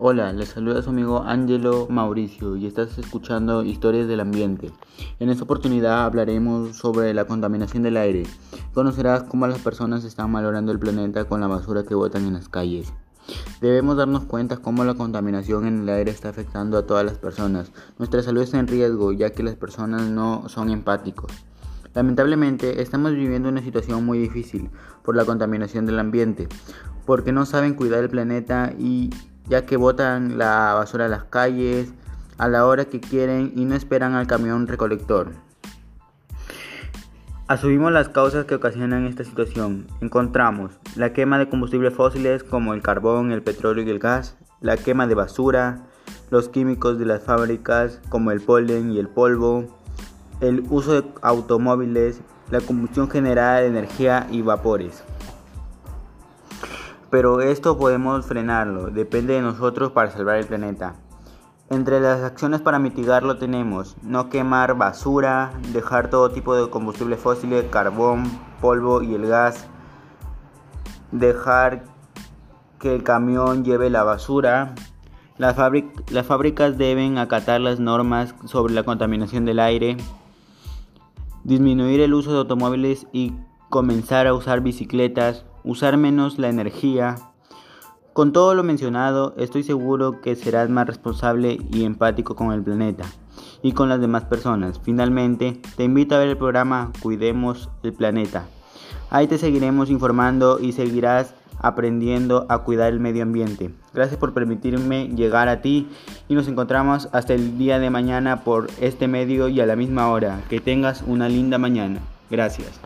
Hola, les saluda su amigo Angelo Mauricio y estás escuchando Historias del Ambiente. En esta oportunidad hablaremos sobre la contaminación del aire. Conocerás cómo las personas están malogrando el planeta con la basura que botan en las calles. Debemos darnos cuenta cómo la contaminación en el aire está afectando a todas las personas. Nuestra salud está en riesgo ya que las personas no son empáticos. Lamentablemente estamos viviendo una situación muy difícil por la contaminación del ambiente, porque no saben cuidar el planeta y ya que botan la basura a las calles a la hora que quieren y no esperan al camión recolector. Asumimos las causas que ocasionan esta situación. Encontramos la quema de combustibles fósiles como el carbón, el petróleo y el gas, la quema de basura, los químicos de las fábricas como el polen y el polvo, el uso de automóviles, la combustión generada de energía y vapores pero esto podemos frenarlo, depende de nosotros para salvar el planeta. Entre las acciones para mitigarlo tenemos no quemar basura, dejar todo tipo de combustible fósil, carbón, polvo y el gas, dejar que el camión lleve la basura, las, las fábricas deben acatar las normas sobre la contaminación del aire, disminuir el uso de automóviles y comenzar a usar bicicletas, usar menos la energía. Con todo lo mencionado, estoy seguro que serás más responsable y empático con el planeta y con las demás personas. Finalmente, te invito a ver el programa Cuidemos el Planeta. Ahí te seguiremos informando y seguirás aprendiendo a cuidar el medio ambiente. Gracias por permitirme llegar a ti y nos encontramos hasta el día de mañana por este medio y a la misma hora. Que tengas una linda mañana. Gracias.